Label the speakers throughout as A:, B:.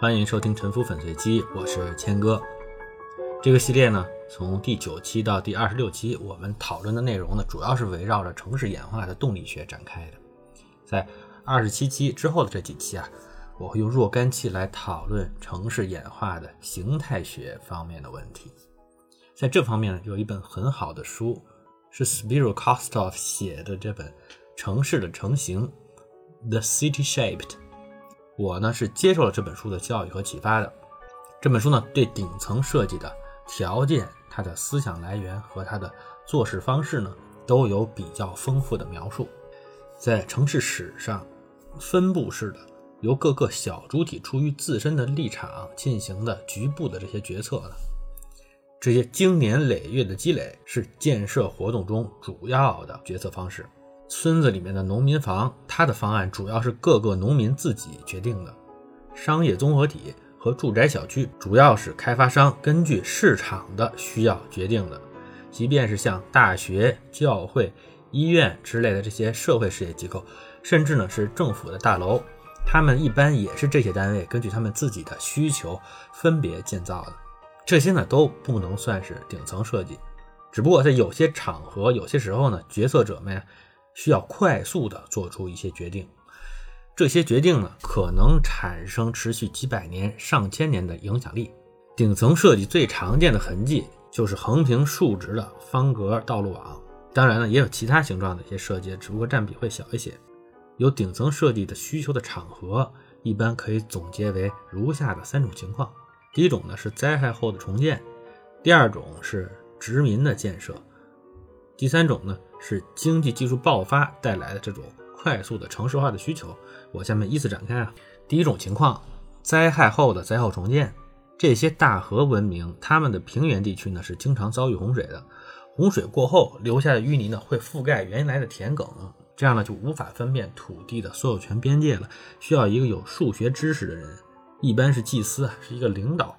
A: 欢迎收听《沉浮粉碎机》，我是谦哥。这个系列呢，从第九期到第二十六期，我们讨论的内容呢，主要是围绕着城市演化的动力学展开的。在二十七期之后的这几期啊，我会用若干期来讨论城市演化的形态学方面的问题。在这方面呢，有一本很好的书，是 Spiro Kostof 写的这本《城市的成型》（The City Shaped）。我呢是接受了这本书的教育和启发的。这本书呢对顶层设计的条件、它的思想来源和它的做事方式呢都有比较丰富的描述。在城市史上，分布式的由各个小主体出于自身的立场进行的局部的这些决策呢，这些经年累月的积累是建设活动中主要的决策方式。村子里面的农民房，它的方案主要是各个农民自己决定的；商业综合体和住宅小区，主要是开发商根据市场的需要决定的。即便是像大学、教会、医院之类的这些社会事业机构，甚至呢是政府的大楼，他们一般也是这些单位根据他们自己的需求分别建造的。这些呢都不能算是顶层设计，只不过在有些场合、有些时候呢，决策者们。需要快速地做出一些决定，这些决定呢，可能产生持续几百年、上千年的影响力。顶层设计最常见的痕迹就是横平竖直的方格道路网，当然呢，也有其他形状的一些设计，只不过占比会小一些。有顶层设计的需求的场合，一般可以总结为如下的三种情况：第一种呢是灾害后的重建，第二种是殖民的建设，第三种呢。是经济技术爆发带来的这种快速的城市化的需求。我下面依次展开啊。第一种情况，灾害后的灾后重建。这些大河文明，他们的平原地区呢是经常遭遇洪水的。洪水过后留下的淤泥呢会覆盖原来的田埂，这样呢就无法分辨土地的所有权边界了。需要一个有数学知识的人，一般是祭司啊，是一个领导，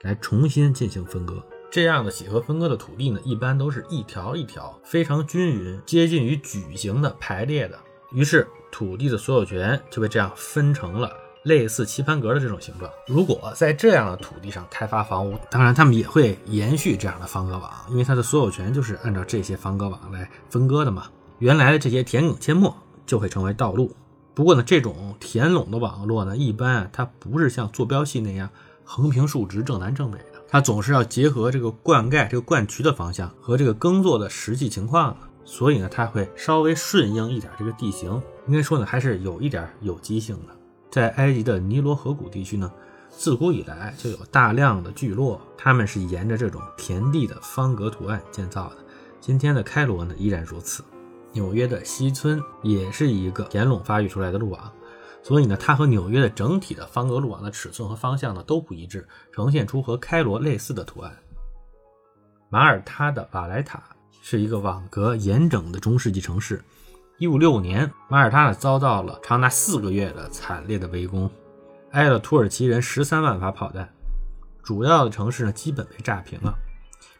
A: 来重新进行分割。这样的几何分割的土地呢，一般都是一条一条非常均匀、接近于矩形的排列的。于是土地的所有权就被这样分成了类似棋盘格的这种形状。如果在这样的土地上开发房屋，当然他们也会延续这样的方格网，因为它的所有权就是按照这些方格网来分割的嘛。原来的这些田埂阡陌就会成为道路。不过呢，这种田垄的网络呢，一般它不是像坐标系那样横平竖直、正南正北的。它总是要结合这个灌溉、这个灌渠的方向和这个耕作的实际情况，所以呢，它会稍微顺应一点这个地形。应该说呢，还是有一点有机性的。在埃及的尼罗河谷地区呢，自古以来就有大量的聚落，他们是沿着这种田地的方格图案建造的。今天的开罗呢，依然如此。纽约的西村也是一个田垄发育出来的路网。所以呢，它和纽约的整体的方格路网的尺寸和方向呢都不一致，呈现出和开罗类似的图案。马耳他的瓦莱塔是一个网格严整的中世纪城市。一五六五年，马耳他呢遭到了长达四个月的惨烈的围攻，挨了土耳其人十三万发炮弹，主要的城市呢基本被炸平了。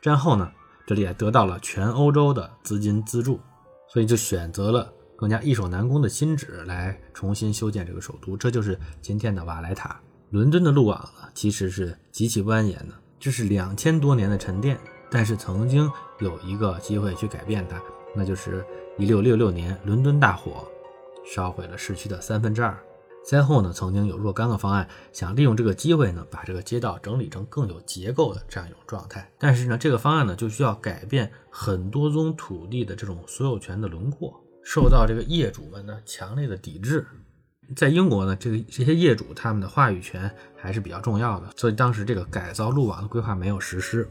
A: 战后呢，这里也得到了全欧洲的资金资助，所以就选择了。更加易守难攻的新址来重新修建这个首都，这就是今天的瓦莱塔。伦敦的路网呢，其实是极其蜿蜒的，这是两千多年的沉淀。但是曾经有一个机会去改变它，那就是一六六六年伦敦大火，烧毁了市区的三分之二。灾后呢，曾经有若干个方案想利用这个机会呢，把这个街道整理成更有结构的这样一种状态。但是呢，这个方案呢，就需要改变很多宗土地的这种所有权的轮廓。受到这个业主们的强烈的抵制，在英国呢，这个这些业主他们的话语权还是比较重要的，所以当时这个改造路网的规划没有实施。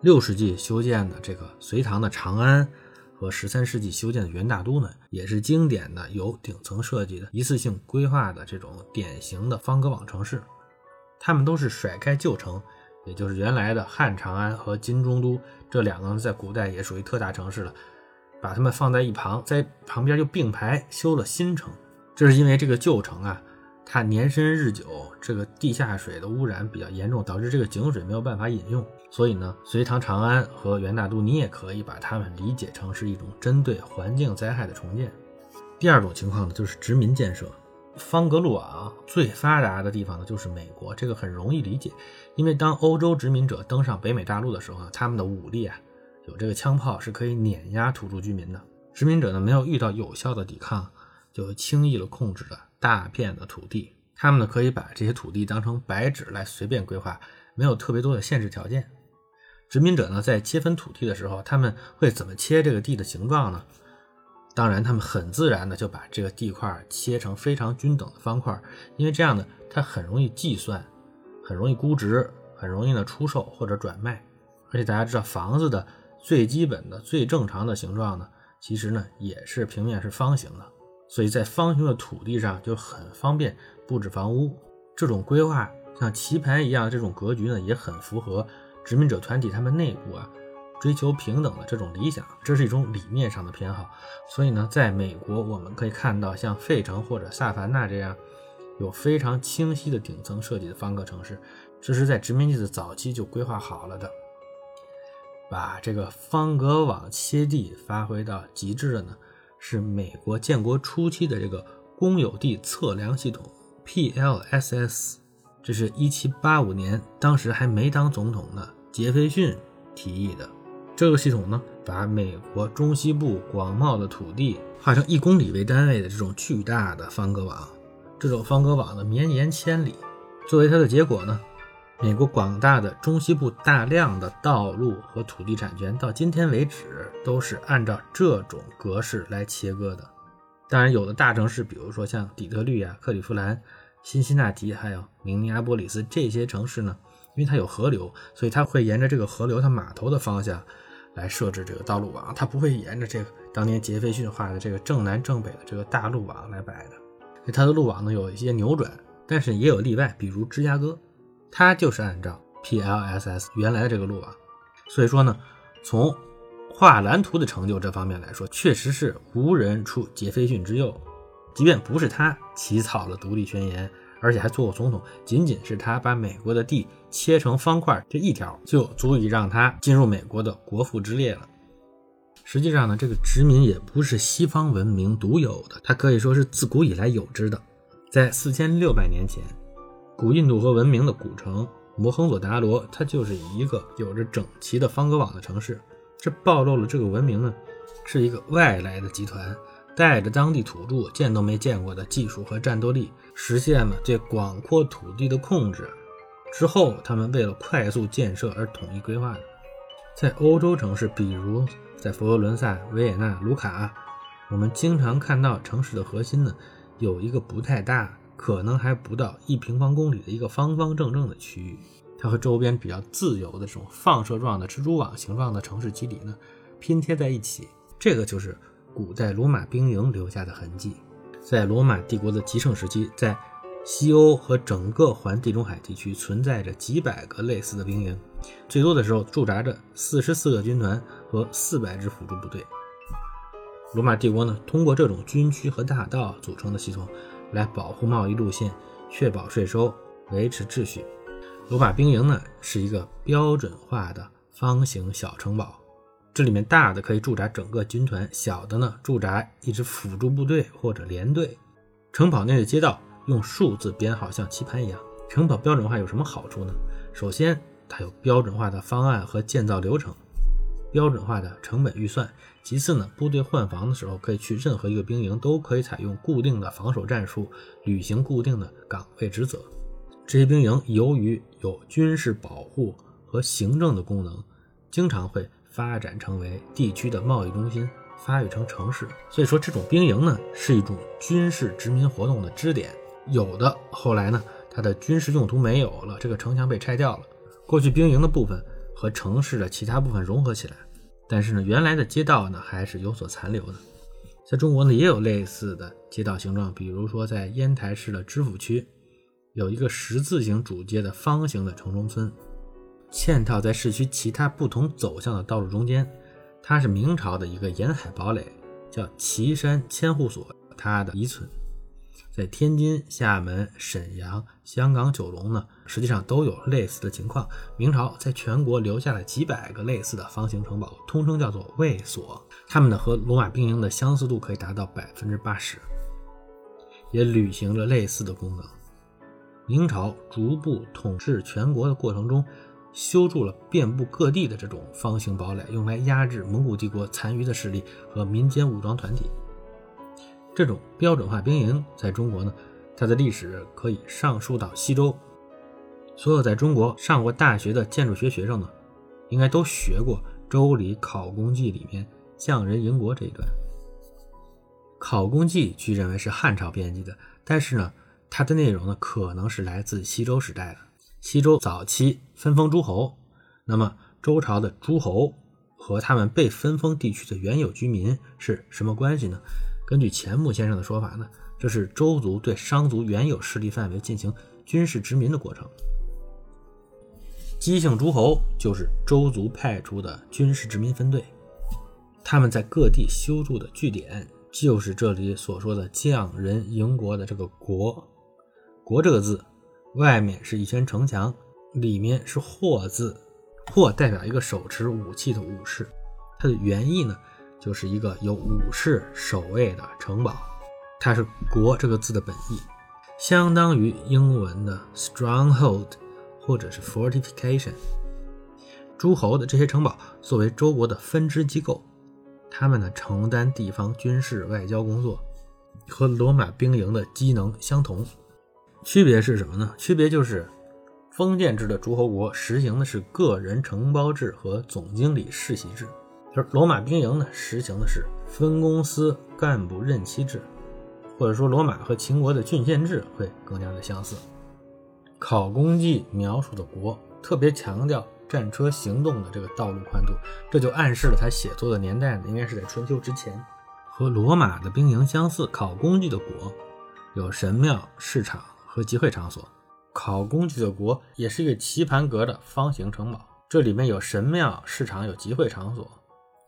A: 六世纪修建的这个隋唐的长安和十三世纪修建的元大都呢，也是经典的有顶层设计的一次性规划的这种典型的方格网城市。他们都是甩开旧城，也就是原来的汉长安和金中都这两个在古代也属于特大城市了。把它们放在一旁，在旁边又并排修了新城，这是因为这个旧城啊，它年深日久，这个地下水的污染比较严重，导致这个井水没有办法饮用。所以呢，隋唐长安和元大都，你也可以把它们理解成是一种针对环境灾害的重建。第二种情况呢，就是殖民建设，方格路网最发达的地方呢，就是美国。这个很容易理解，因为当欧洲殖民者登上北美大陆的时候呢，他们的武力啊，有这个枪炮是可以碾压土著居民的。殖民者呢，没有遇到有效的抵抗，就轻易了控制了大片的土地。他们呢，可以把这些土地当成白纸来随便规划，没有特别多的限制条件。殖民者呢，在切分土地的时候，他们会怎么切这个地的形状呢？当然，他们很自然的就把这个地块切成非常均等的方块，因为这样呢，它很容易计算，很容易估值，很容易呢出售或者转卖。而且大家知道，房子的最基本的、最正常的形状呢，其实呢也是平面是方形的，所以在方形的土地上就很方便布置房屋。这种规划像棋盘一样这种格局呢，也很符合殖民者团体他们内部啊。追求平等的这种理想，这是一种理念上的偏好。所以呢，在美国我们可以看到，像费城或者萨凡纳这样有非常清晰的顶层设计的方格城市，这是在殖民地的早期就规划好了的。把这个方格网切地发挥到极致的呢，是美国建国初期的这个公有地测量系统 PLSS。这是一七八五年，当时还没当总统的杰斐逊提议的。这个系统呢，把美国中西部广袤的土地画成一公里为单位的这种巨大的方格网，这种方格网呢绵延千里。作为它的结果呢，美国广大的中西部大量的道路和土地产权到今天为止都是按照这种格式来切割的。当然，有的大城市，比如说像底特律啊、克利夫兰、辛辛那提，还有明尼阿波利斯这些城市呢，因为它有河流，所以它会沿着这个河流它码头的方向。来设置这个道路网，它不会沿着这个当年杰斐逊画的这个正南正北的这个大路网来摆的。它的路网呢有一些扭转，但是也有例外，比如芝加哥，它就是按照 PLSS 原来的这个路啊。所以说呢，从画蓝图的成就这方面来说，确实是无人出杰斐逊之右。即便不是他起草了独立宣言。而且还做过总统，仅仅是他把美国的地切成方块这一条，就足以让他进入美国的国父之列了。实际上呢，这个殖民也不是西方文明独有的，它可以说是自古以来有之的。在四千六百年前，古印度河文明的古城摩亨佐达罗，它就是一个有着整齐的方格网的城市，这暴露了这个文明呢是一个外来的集团。带着当地土著见都没见过的技术和战斗力，实现了对广阔土地的控制。之后，他们为了快速建设而统一规划的。在欧洲城市，比如在佛罗伦萨、维也纳、卢卡，我们经常看到城市的核心呢，有一个不太大，可能还不到一平方公里的一个方方正正的区域，它和周边比较自由的这种放射状的蜘蛛网形状的城市基底呢，拼贴在一起。这个就是。古代罗马兵营留下的痕迹，在罗马帝国的极盛时期，在西欧和整个环地中海地区存在着几百个类似的兵营，最多的时候驻扎着四十四个军团和四百支辅助部队。罗马帝国呢，通过这种军区和大道组成的系统来保护贸易路线，确保税收，维持秩序。罗马兵营呢，是一个标准化的方形小城堡。这里面大的可以驻扎整个军团，小的呢驻扎一支辅助部队或者连队。城堡内的街道用数字编号，像棋盘一样。城堡标准化有什么好处呢？首先，它有标准化的方案和建造流程，标准化的成本预算。其次呢，部队换防的时候可以去任何一个兵营，都可以采用固定的防守战术，履行固定的岗位职责。这些兵营由于有军事保护和行政的功能，经常会。发展成为地区的贸易中心，发育成城市。所以说，这种兵营呢，是一种军事殖民活动的支点。有的后来呢，它的军事用途没有了，这个城墙被拆掉了，过去兵营的部分和城市的其他部分融合起来。但是呢，原来的街道呢，还是有所残留的。在中国呢，也有类似的街道形状，比如说在烟台市的知府区，有一个十字形主街的方形的城中村。嵌套在市区其他不同走向的道路中间，它是明朝的一个沿海堡垒，叫岐山千户所，它的遗存。在天津、厦门、沈阳、香港、九龙呢，实际上都有类似的情况。明朝在全国留下了几百个类似的方形城堡，通称叫做卫所。它们呢和罗马兵营的相似度可以达到百分之八十。也履行着类似的功能。明朝逐步统治全国的过程中，修筑了遍布各地的这种方形堡垒，用来压制蒙古帝国残余的势力和民间武装团体。这种标准化兵营在中国呢，它的历史可以上溯到西周。所有在中国上过大学的建筑学学生呢，应该都学过《周礼考工记》里面匠人营国这一段。《考工记》据认为是汉朝编辑的，但是呢，它的内容呢可能是来自西周时代的。西周早期分封诸侯，那么周朝的诸侯和他们被分封地区的原有居民是什么关系呢？根据钱穆先生的说法呢，这是周族对商族原有势力范围进行军事殖民的过程。姬姓诸侯就是周族派出的军事殖民分队，他们在各地修筑的据点就是这里所说的匠人营国的这个“国”。国这个字，外面是一圈城墙，里面是“霍”字，“霍”代表一个手持武器的武士，它的原意呢，就是一个有武士守卫的城堡，它是“国”这个字的本意，相当于英文的 stronghold。或者是 fortification，诸侯的这些城堡作为周国的分支机构，他们呢承担地方军事外交工作，和罗马兵营的机能相同。区别是什么呢？区别就是封建制的诸侯国实行的是个人承包制和总经理世袭制，而罗马兵营呢实行的是分公司干部任期制，或者说罗马和秦国的郡县制会更加的相似。考工记描述的国特别强调战车行动的这个道路宽度，这就暗示了他写作的年代呢，应该是在春秋之前。和罗马的兵营相似，考工记的国有神庙、市场和集会场所。考工记的国也是一个棋盘格的方形城堡，这里面有神庙、市场、有集会场所。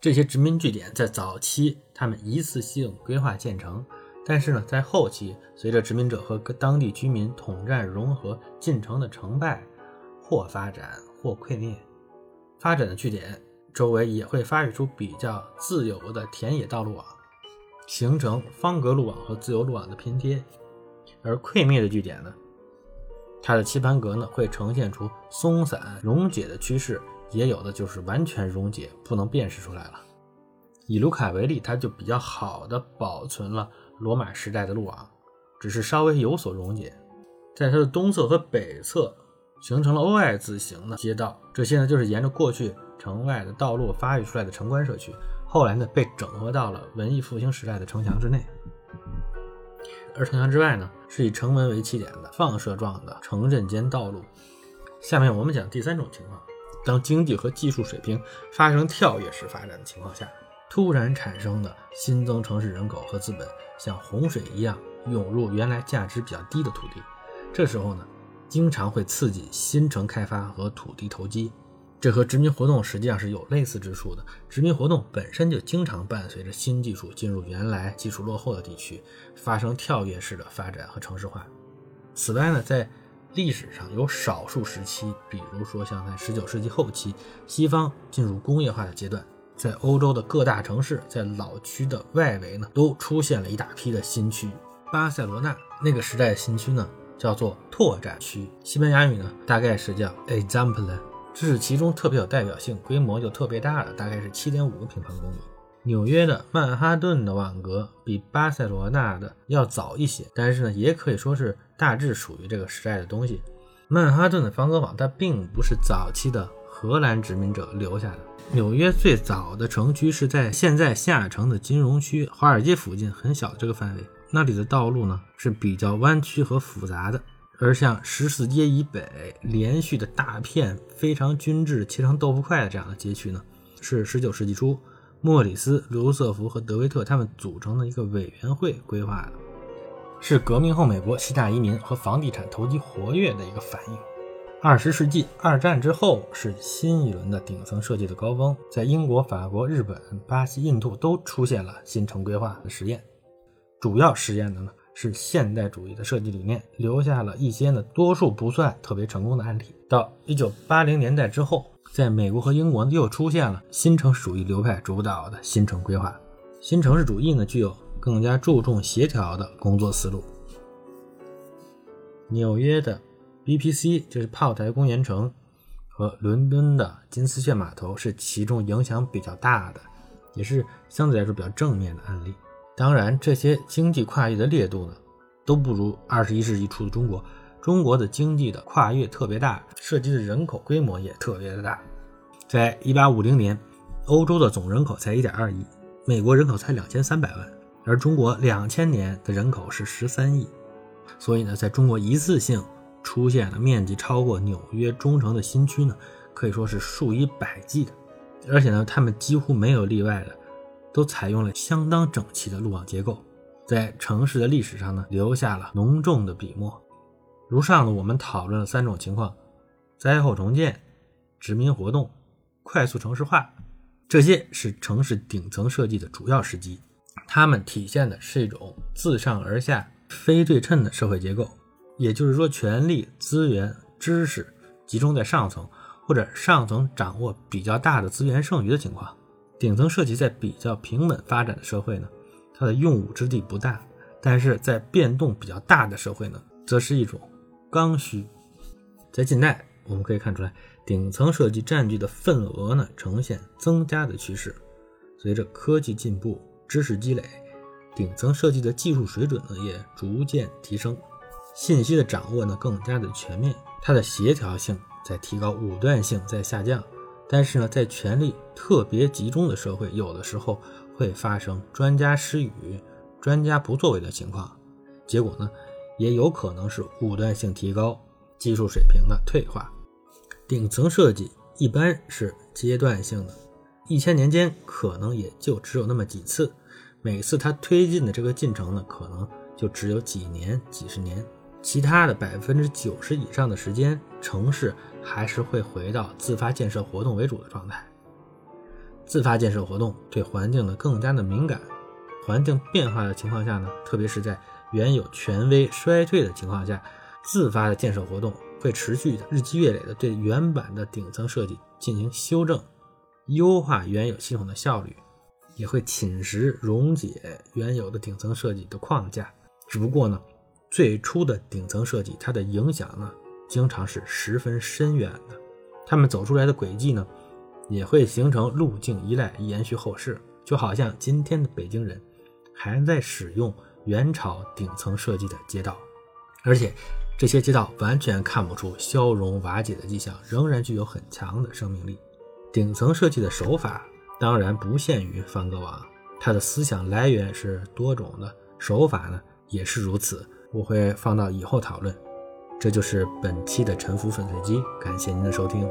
A: 这些殖民据点在早期他们一次性规划建成。但是呢，在后期，随着殖民者和当地居民统战融合进程的成败，或发展或溃灭，发展的据点周围也会发育出比较自由的田野道路网，形成方格路网和自由路网的拼贴；而溃灭的据点呢，它的棋盘格呢会呈现出松散溶解的趋势，也有的就是完全溶解，不能辨识出来了。以卢卡为例，它就比较好的保存了。罗马时代的路网，只是稍微有所溶解，在它的东侧和北侧形成了 O 爱字形的街道，这些呢就是沿着过去城外的道路发育出来的城关社区，后来呢被整合到了文艺复兴时代的城墙之内。而城墙之外呢，是以城门为起点的放射状的城镇间道路。下面我们讲第三种情况，当经济和技术水平发生跳跃式发展的情况下。突然产生的新增城市人口和资本，像洪水一样涌入原来价值比较低的土地。这时候呢，经常会刺激新城开发和土地投机。这和殖民活动实际上是有类似之处的。殖民活动本身就经常伴随着新技术进入原来技术落后的地区，发生跳跃式的发展和城市化。此外呢，在历史上有少数时期，比如说像在19世纪后期，西方进入工业化的阶段。在欧洲的各大城市，在老区的外围呢，都出现了一大批的新区。巴塞罗那那个时代的新区呢，叫做拓展区。西班牙语呢，大概是叫 Example，这是其中特别有代表性、规模就特别大的，大概是七点五个平方公里。纽约的曼哈顿的网格比巴塞罗那的要早一些，但是呢，也可以说是大致属于这个时代的东西。曼哈顿的方格网，它并不是早期的荷兰殖民者留下的。纽约最早的城区是在现在下城的金融区华尔街附近很小的这个范围，那里的道路呢是比较弯曲和复杂的。而像十四街以北连续的大片非常均质切成豆腐块的这样的街区呢，是十九世纪初莫里斯、卢瑟福和德维特他们组成的一个委员会规划的，是革命后美国西大移民和房地产投机活跃的一个反应。二十世纪二战之后是新一轮的顶层设计的高峰，在英国、法国、日本、巴西、印度都出现了新城规划的实验。主要实验的呢是现代主义的设计理念，留下了一些呢多数不算特别成功的案例。到一九八零年代之后，在美国和英国又出现了新城主义流派主导的新城规划。新城市主义呢具有更加注重协调的工作思路。纽约的 BPC 就是炮台公园城和伦敦的金丝雀码头是其中影响比较大的，也是相对来说比较正面的案例。当然，这些经济跨越的烈度呢，都不如二十一世纪初的中国。中国的经济的跨越特别大，涉及的人口规模也特别的大。在一八五零年，欧洲的总人口才一点二亿，美国人口才两千三百万，而中国两千年的人口是十三亿。所以呢，在中国一次性出现了面积超过纽约中城的新区呢，可以说是数以百计的。而且呢，他们几乎没有例外的，都采用了相当整齐的路网结构，在城市的历史上呢，留下了浓重的笔墨。如上呢，我们讨论了三种情况：灾后重建、殖民活动、快速城市化。这些是城市顶层设计的主要时机，它们体现的是一种自上而下、非对称的社会结构。也就是说，权力、资源、知识集中在上层，或者上层掌握比较大的资源剩余的情况。顶层设计在比较平稳发展的社会呢，它的用武之地不大；但是在变动比较大的社会呢，则是一种。刚需，在近代我们可以看出来，顶层设计占据的份额呢呈现增加的趋势。随着科技进步、知识积累，顶层设计的技术水准呢也逐渐提升，信息的掌握呢更加的全面，它的协调性在提高，武断性在下降。但是呢，在权力特别集中的社会，有的时候会发生专家失语、专家不作为的情况，结果呢？也有可能是武断性提高，技术水平的退化。顶层设计一般是阶段性的，一千年间可能也就只有那么几次，每次它推进的这个进程呢，可能就只有几年、几十年。其他的百分之九十以上的时间，城市还是会回到自发建设活动为主的状态。自发建设活动对环境呢更加的敏感，环境变化的情况下呢，特别是在。原有权威衰退的情况下，自发的建设活动会持续的日积月累的对原版的顶层设计进行修正、优化原有系统的效率，也会侵蚀溶解原有的顶层设计的框架。只不过呢，最初的顶层设计它的影响呢，经常是十分深远的，他们走出来的轨迹呢，也会形成路径依赖，延续后世。就好像今天的北京人还在使用。元朝顶层设计的街道，而且这些街道完全看不出消融瓦解的迹象，仍然具有很强的生命力。顶层设计的手法当然不限于梵戈瓦，他的思想来源是多种的，手法呢也是如此。我会放到以后讨论。这就是本期的沉浮粉碎机，感谢您的收听。